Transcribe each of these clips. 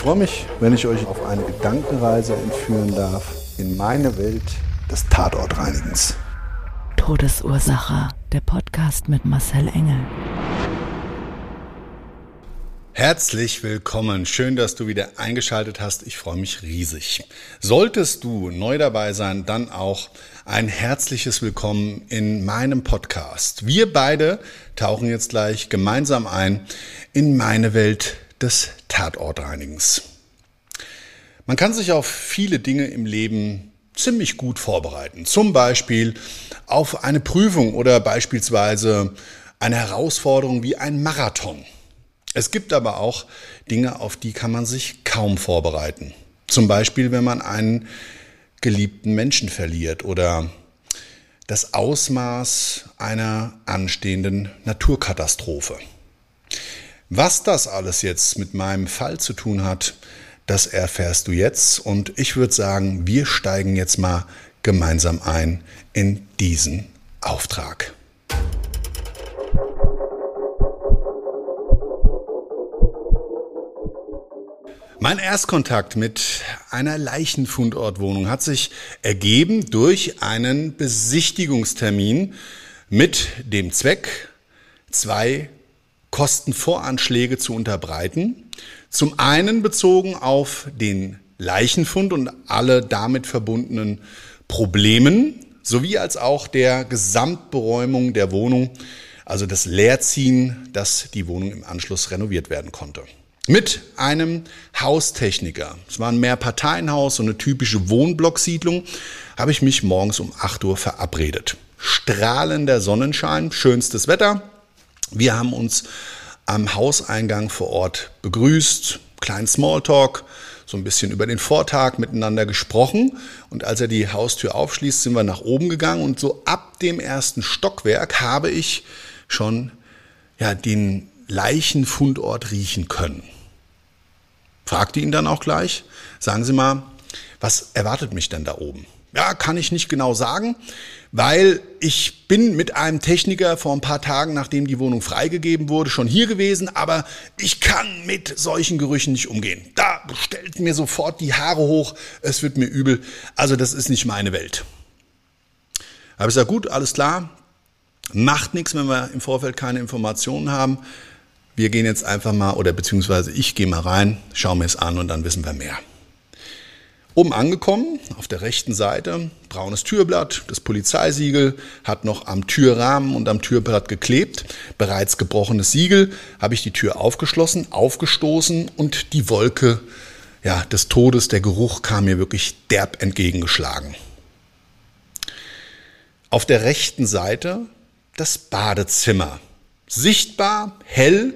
Ich freue mich, wenn ich euch auf eine Gedankenreise entführen darf in meine Welt des Tatortreinigens. Todesursache. Der Podcast mit Marcel Engel. Herzlich willkommen. Schön, dass du wieder eingeschaltet hast. Ich freue mich riesig. Solltest du neu dabei sein, dann auch ein herzliches Willkommen in meinem Podcast. Wir beide tauchen jetzt gleich gemeinsam ein in meine Welt des Tatortreinigens. Man kann sich auf viele Dinge im Leben ziemlich gut vorbereiten. Zum Beispiel auf eine Prüfung oder beispielsweise eine Herausforderung wie ein Marathon. Es gibt aber auch Dinge, auf die kann man sich kaum vorbereiten. Zum Beispiel, wenn man einen geliebten Menschen verliert oder das Ausmaß einer anstehenden Naturkatastrophe. Was das alles jetzt mit meinem Fall zu tun hat, das erfährst du jetzt und ich würde sagen, wir steigen jetzt mal gemeinsam ein in diesen Auftrag. Mein Erstkontakt mit einer Leichenfundortwohnung hat sich ergeben durch einen Besichtigungstermin mit dem Zweck, zwei Kostenvoranschläge zu unterbreiten. Zum einen bezogen auf den Leichenfund und alle damit verbundenen Problemen, sowie als auch der Gesamtberäumung der Wohnung, also das Leerziehen, dass die Wohnung im Anschluss renoviert werden konnte mit einem Haustechniker. Es war ein Mehrparteienhaus, so eine typische Wohnblocksiedlung, habe ich mich morgens um 8 Uhr verabredet. Strahlender Sonnenschein, schönstes Wetter. Wir haben uns am Hauseingang vor Ort begrüßt, kleinen Smalltalk, so ein bisschen über den Vortag miteinander gesprochen. Und als er die Haustür aufschließt, sind wir nach oben gegangen und so ab dem ersten Stockwerk habe ich schon ja, den Leichenfundort riechen können. Fragte ihn dann auch gleich, sagen Sie mal, was erwartet mich denn da oben? Ja, kann ich nicht genau sagen, weil ich bin mit einem Techniker vor ein paar Tagen, nachdem die Wohnung freigegeben wurde, schon hier gewesen, aber ich kann mit solchen Gerüchen nicht umgehen. Da stellt mir sofort die Haare hoch, es wird mir übel. Also das ist nicht meine Welt. Aber ich sage, gut, alles klar, macht nichts, wenn wir im Vorfeld keine Informationen haben wir gehen jetzt einfach mal, oder beziehungsweise ich gehe mal rein, schaue mir es an und dann wissen wir mehr. Oben angekommen, auf der rechten Seite, braunes Türblatt, das Polizeisiegel hat noch am Türrahmen und am Türblatt geklebt. Bereits gebrochenes Siegel, habe ich die Tür aufgeschlossen, aufgestoßen und die Wolke ja, des Todes, der Geruch kam mir wirklich derb entgegengeschlagen. Auf der rechten Seite das Badezimmer. Sichtbar, hell,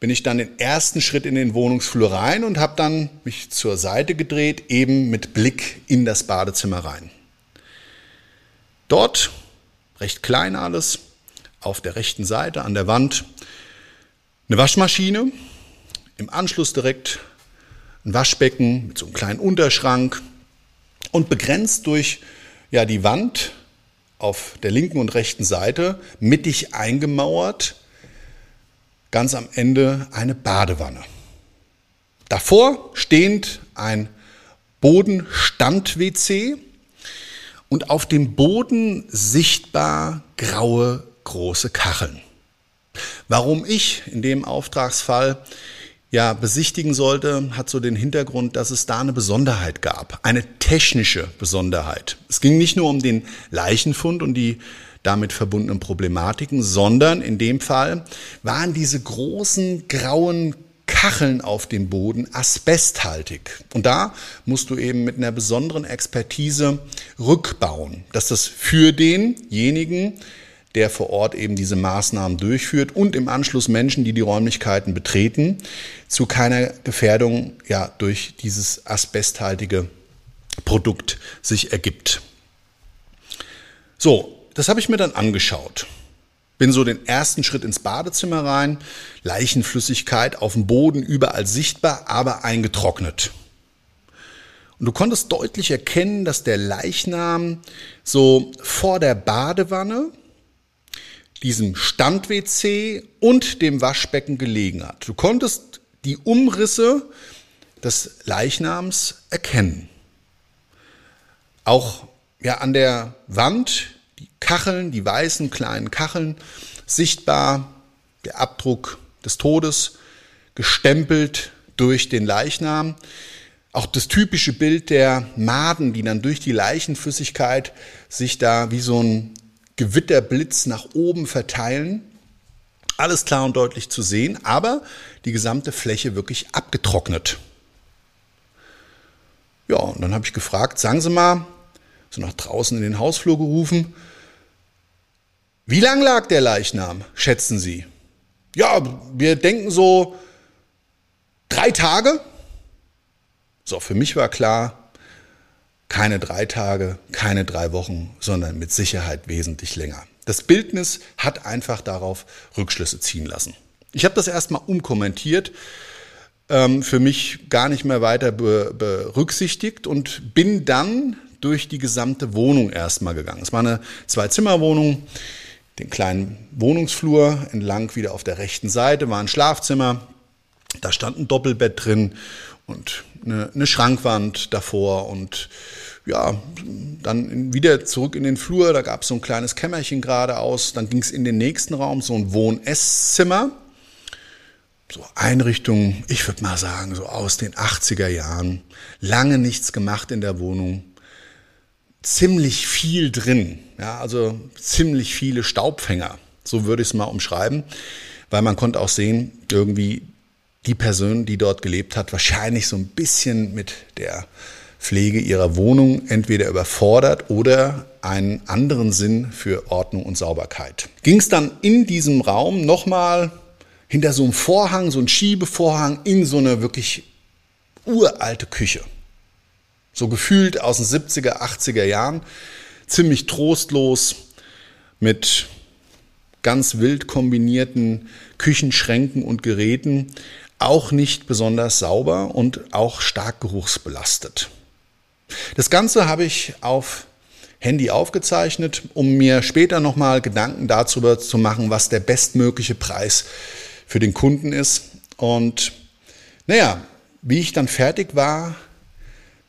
bin ich dann den ersten Schritt in den Wohnungsflur rein und habe dann mich zur Seite gedreht, eben mit Blick in das Badezimmer rein. Dort, recht klein alles, auf der rechten Seite an der Wand eine Waschmaschine, im Anschluss direkt ein Waschbecken mit so einem kleinen Unterschrank und begrenzt durch ja, die Wand auf der linken und rechten Seite mittig eingemauert ganz am Ende eine Badewanne. Davor stehend ein Bodenstand-WC und auf dem Boden sichtbar graue große Kacheln. Warum ich in dem Auftragsfall ja besichtigen sollte, hat so den Hintergrund, dass es da eine Besonderheit gab, eine technische Besonderheit. Es ging nicht nur um den Leichenfund und die damit verbundenen Problematiken, sondern in dem Fall waren diese großen grauen Kacheln auf dem Boden asbesthaltig. Und da musst du eben mit einer besonderen Expertise rückbauen, dass das für denjenigen, der vor Ort eben diese Maßnahmen durchführt und im Anschluss Menschen, die die Räumlichkeiten betreten, zu keiner Gefährdung ja durch dieses asbesthaltige Produkt sich ergibt. So, das habe ich mir dann angeschaut. Bin so den ersten Schritt ins Badezimmer rein, Leichenflüssigkeit auf dem Boden überall sichtbar, aber eingetrocknet. Und du konntest deutlich erkennen, dass der Leichnam so vor der Badewanne, diesem Stand-WC und dem Waschbecken gelegen hat. Du konntest die Umrisse des Leichnams erkennen. Auch ja, an der Wand die Kacheln, die weißen kleinen Kacheln, sichtbar der Abdruck des Todes, gestempelt durch den Leichnam. Auch das typische Bild der Maden, die dann durch die Leichenflüssigkeit sich da wie so ein Gewitterblitz nach oben verteilen. Alles klar und deutlich zu sehen, aber die gesamte Fläche wirklich abgetrocknet. Ja, und dann habe ich gefragt, sagen Sie mal, so nach draußen in den Hausflur gerufen. Wie lang lag der Leichnam, schätzen Sie? Ja, wir denken so drei Tage. So, für mich war klar, keine drei Tage, keine drei Wochen, sondern mit Sicherheit wesentlich länger. Das Bildnis hat einfach darauf Rückschlüsse ziehen lassen. Ich habe das erstmal umkommentiert, ähm, für mich gar nicht mehr weiter berücksichtigt und bin dann durch die gesamte Wohnung erstmal gegangen. Es war eine Zwei-Zimmer-Wohnung, den kleinen Wohnungsflur entlang wieder auf der rechten Seite war ein Schlafzimmer. Da stand ein Doppelbett drin und eine, eine Schrankwand davor und ja, dann wieder zurück in den Flur, da gab es so ein kleines Kämmerchen geradeaus, dann ging es in den nächsten Raum, so ein Wohn-Esszimmer. So Einrichtung, ich würde mal sagen, so aus den 80er Jahren. Lange nichts gemacht in der Wohnung ziemlich viel drin. Ja, also ziemlich viele Staubfänger. So würde ich es mal umschreiben. Weil man konnte auch sehen, irgendwie die Person, die dort gelebt hat, wahrscheinlich so ein bisschen mit der Pflege ihrer Wohnung entweder überfordert oder einen anderen Sinn für Ordnung und Sauberkeit. Ging es dann in diesem Raum nochmal hinter so einem Vorhang, so ein Schiebevorhang, in so eine wirklich uralte Küche so gefühlt aus den 70er, 80er Jahren, ziemlich trostlos mit ganz wild kombinierten Küchenschränken und Geräten, auch nicht besonders sauber und auch stark geruchsbelastet. Das Ganze habe ich auf Handy aufgezeichnet, um mir später nochmal Gedanken dazu zu machen, was der bestmögliche Preis für den Kunden ist. Und naja, wie ich dann fertig war,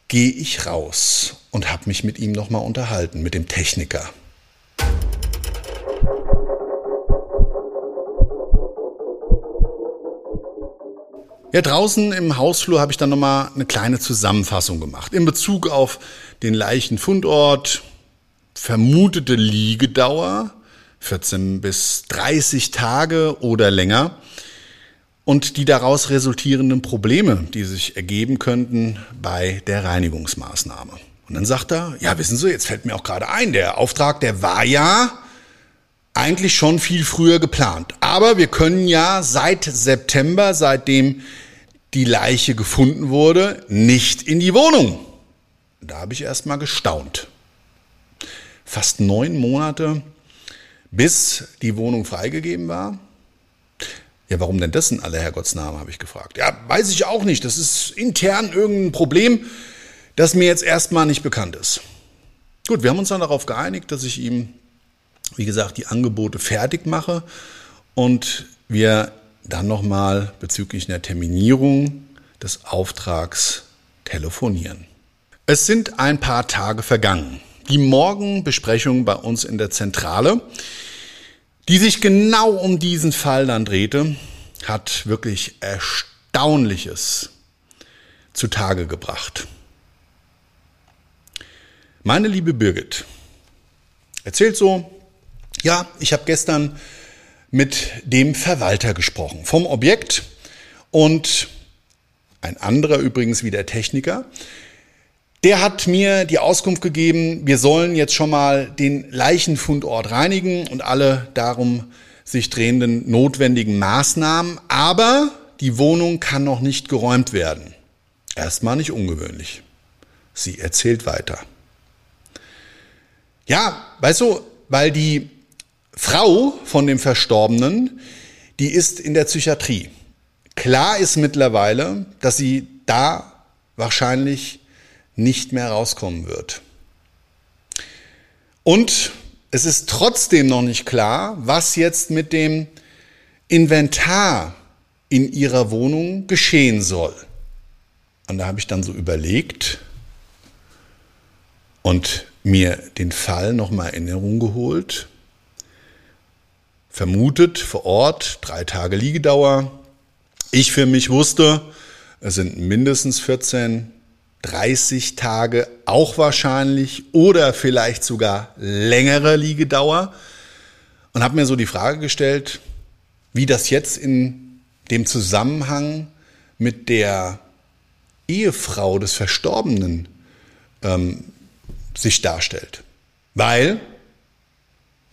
gehe ich raus und habe mich mit ihm nochmal unterhalten, mit dem Techniker. Ja, draußen im Hausflur habe ich dann nochmal eine kleine Zusammenfassung gemacht in Bezug auf den Leichenfundort, vermutete Liegedauer, 14 bis 30 Tage oder länger und die daraus resultierenden Probleme, die sich ergeben könnten bei der Reinigungsmaßnahme. Und dann sagt er, ja, wissen Sie, jetzt fällt mir auch gerade ein, der Auftrag, der war ja eigentlich schon viel früher geplant. Aber wir können ja seit September, seitdem die Leiche gefunden wurde, nicht in die Wohnung. Da habe ich erst mal gestaunt. Fast neun Monate, bis die Wohnung freigegeben war. Ja, warum denn das in aller Herrgottsname, habe ich gefragt. Ja, weiß ich auch nicht. Das ist intern irgendein Problem, das mir jetzt erstmal nicht bekannt ist. Gut, wir haben uns dann darauf geeinigt, dass ich ihm, wie gesagt, die Angebote fertig mache und wir dann nochmal bezüglich einer Terminierung des Auftrags telefonieren. Es sind ein paar Tage vergangen. Die Morgenbesprechung bei uns in der Zentrale die sich genau um diesen Fall dann drehte, hat wirklich erstaunlich Erstaunliches zutage gebracht. Meine liebe Birgit erzählt so, ja, ich habe gestern mit dem Verwalter gesprochen vom Objekt und ein anderer übrigens wie der Techniker. Der hat mir die Auskunft gegeben, wir sollen jetzt schon mal den Leichenfundort reinigen und alle darum sich drehenden notwendigen Maßnahmen, aber die Wohnung kann noch nicht geräumt werden. Erstmal nicht ungewöhnlich. Sie erzählt weiter. Ja, weißt du, weil die Frau von dem Verstorbenen, die ist in der Psychiatrie. Klar ist mittlerweile, dass sie da wahrscheinlich nicht mehr rauskommen wird. Und es ist trotzdem noch nicht klar, was jetzt mit dem Inventar in ihrer Wohnung geschehen soll. Und da habe ich dann so überlegt und mir den Fall nochmal in Erinnerung geholt vermutet vor Ort, drei Tage Liegedauer. Ich für mich wusste, es sind mindestens 14, 30 Tage auch wahrscheinlich oder vielleicht sogar längere Liegedauer und habe mir so die Frage gestellt, wie das jetzt in dem Zusammenhang mit der Ehefrau des Verstorbenen ähm, sich darstellt. Weil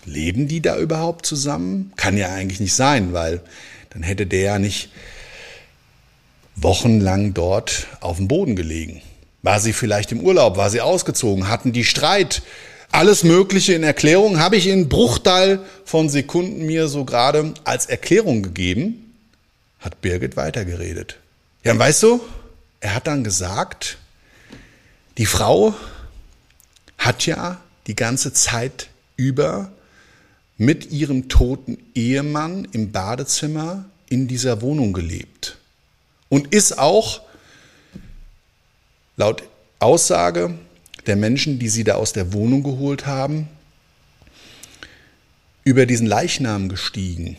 Leben die da überhaupt zusammen? Kann ja eigentlich nicht sein, weil dann hätte der ja nicht wochenlang dort auf dem Boden gelegen. War sie vielleicht im Urlaub? War sie ausgezogen? Hatten die Streit? Alles Mögliche in Erklärung habe ich in Bruchteil von Sekunden mir so gerade als Erklärung gegeben, hat Birgit weitergeredet. Ja, und weißt du, er hat dann gesagt, die Frau hat ja die ganze Zeit über mit ihrem toten Ehemann im Badezimmer in dieser Wohnung gelebt und ist auch laut Aussage der Menschen, die sie da aus der Wohnung geholt haben, über diesen Leichnam gestiegen.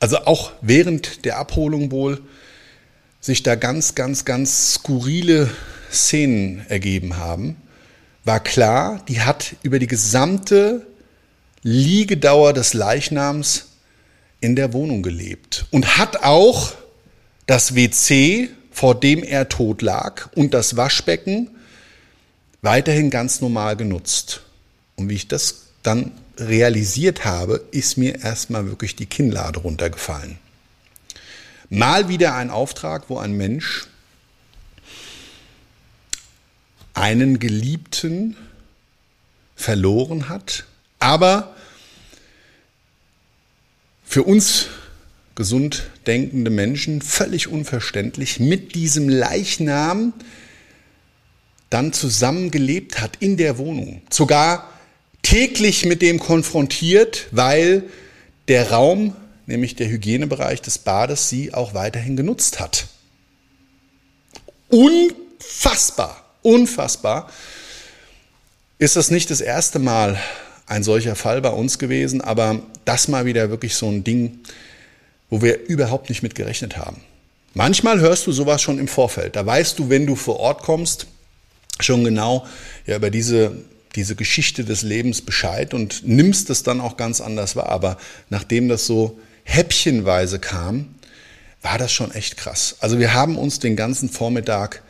Also auch während der Abholung wohl sich da ganz, ganz, ganz skurrile Szenen ergeben haben, war klar, die hat über die gesamte Liegedauer des Leichnams in der Wohnung gelebt und hat auch das WC, vor dem er tot lag, und das Waschbecken weiterhin ganz normal genutzt. Und wie ich das dann realisiert habe, ist mir erstmal wirklich die Kinnlade runtergefallen. Mal wieder ein Auftrag, wo ein Mensch einen Geliebten verloren hat, aber für uns gesund denkende Menschen völlig unverständlich mit diesem Leichnam dann zusammengelebt hat in der Wohnung. Sogar täglich mit dem konfrontiert, weil der Raum, nämlich der Hygienebereich des Bades, sie auch weiterhin genutzt hat. Unfassbar, unfassbar. Ist das nicht das erste Mal, ein solcher Fall bei uns gewesen, aber das mal wieder wirklich so ein Ding, wo wir überhaupt nicht mit gerechnet haben. Manchmal hörst du sowas schon im Vorfeld. Da weißt du, wenn du vor Ort kommst, schon genau ja, über diese, diese Geschichte des Lebens Bescheid und nimmst es dann auch ganz anders wahr. Aber nachdem das so häppchenweise kam, war das schon echt krass. Also wir haben uns den ganzen Vormittag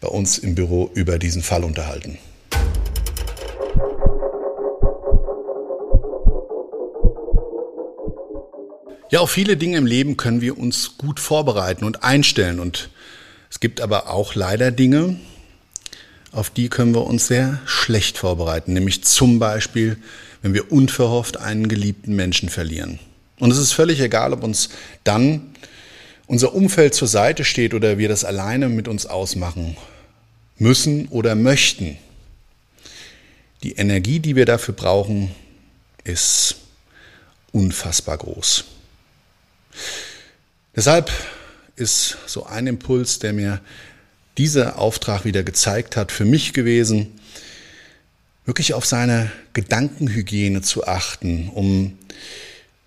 bei uns im Büro über diesen Fall unterhalten. Ja, auf viele Dinge im Leben können wir uns gut vorbereiten und einstellen. Und es gibt aber auch leider Dinge, auf die können wir uns sehr schlecht vorbereiten. Nämlich zum Beispiel, wenn wir unverhofft einen geliebten Menschen verlieren. Und es ist völlig egal, ob uns dann unser Umfeld zur Seite steht oder wir das alleine mit uns ausmachen müssen oder möchten. Die Energie, die wir dafür brauchen, ist unfassbar groß. Deshalb ist so ein Impuls, der mir dieser Auftrag wieder gezeigt hat, für mich gewesen, wirklich auf seine Gedankenhygiene zu achten, um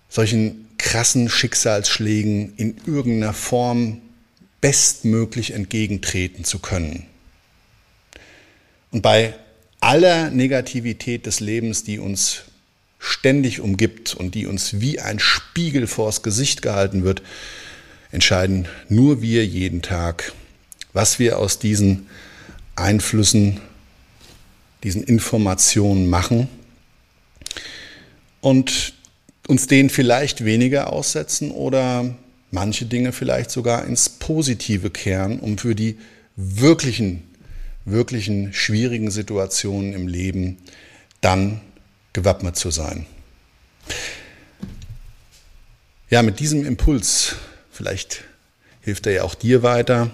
solchen krassen Schicksalsschlägen in irgendeiner Form bestmöglich entgegentreten zu können. Und bei aller Negativität des Lebens, die uns ständig umgibt und die uns wie ein Spiegel vors Gesicht gehalten wird, entscheiden nur wir jeden Tag, was wir aus diesen Einflüssen, diesen Informationen machen und uns denen vielleicht weniger aussetzen oder manche Dinge vielleicht sogar ins Positive kehren, um für die wirklichen, wirklichen schwierigen Situationen im Leben dann gewappnet zu sein. Ja, mit diesem Impuls, vielleicht hilft er ja auch dir weiter,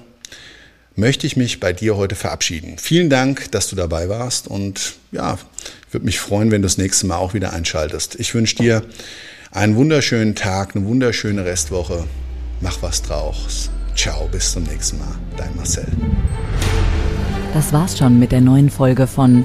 möchte ich mich bei dir heute verabschieden. Vielen Dank, dass du dabei warst und ja, ich würde mich freuen, wenn du das nächste Mal auch wieder einschaltest. Ich wünsche dir einen wunderschönen Tag, eine wunderschöne Restwoche. Mach was draus. Ciao, bis zum nächsten Mal. Dein Marcel. Das war's schon mit der neuen Folge von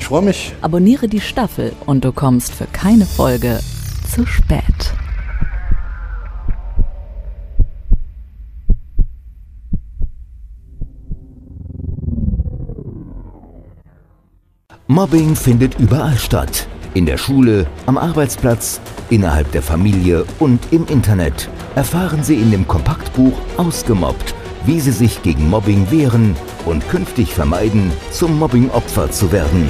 Ich freue mich. Abonniere die Staffel und du kommst für keine Folge zu spät. Mobbing findet überall statt. In der Schule, am Arbeitsplatz, innerhalb der Familie und im Internet. Erfahren Sie in dem Kompaktbuch Ausgemobbt, wie Sie sich gegen Mobbing wehren und künftig vermeiden, zum Mobbingopfer zu werden.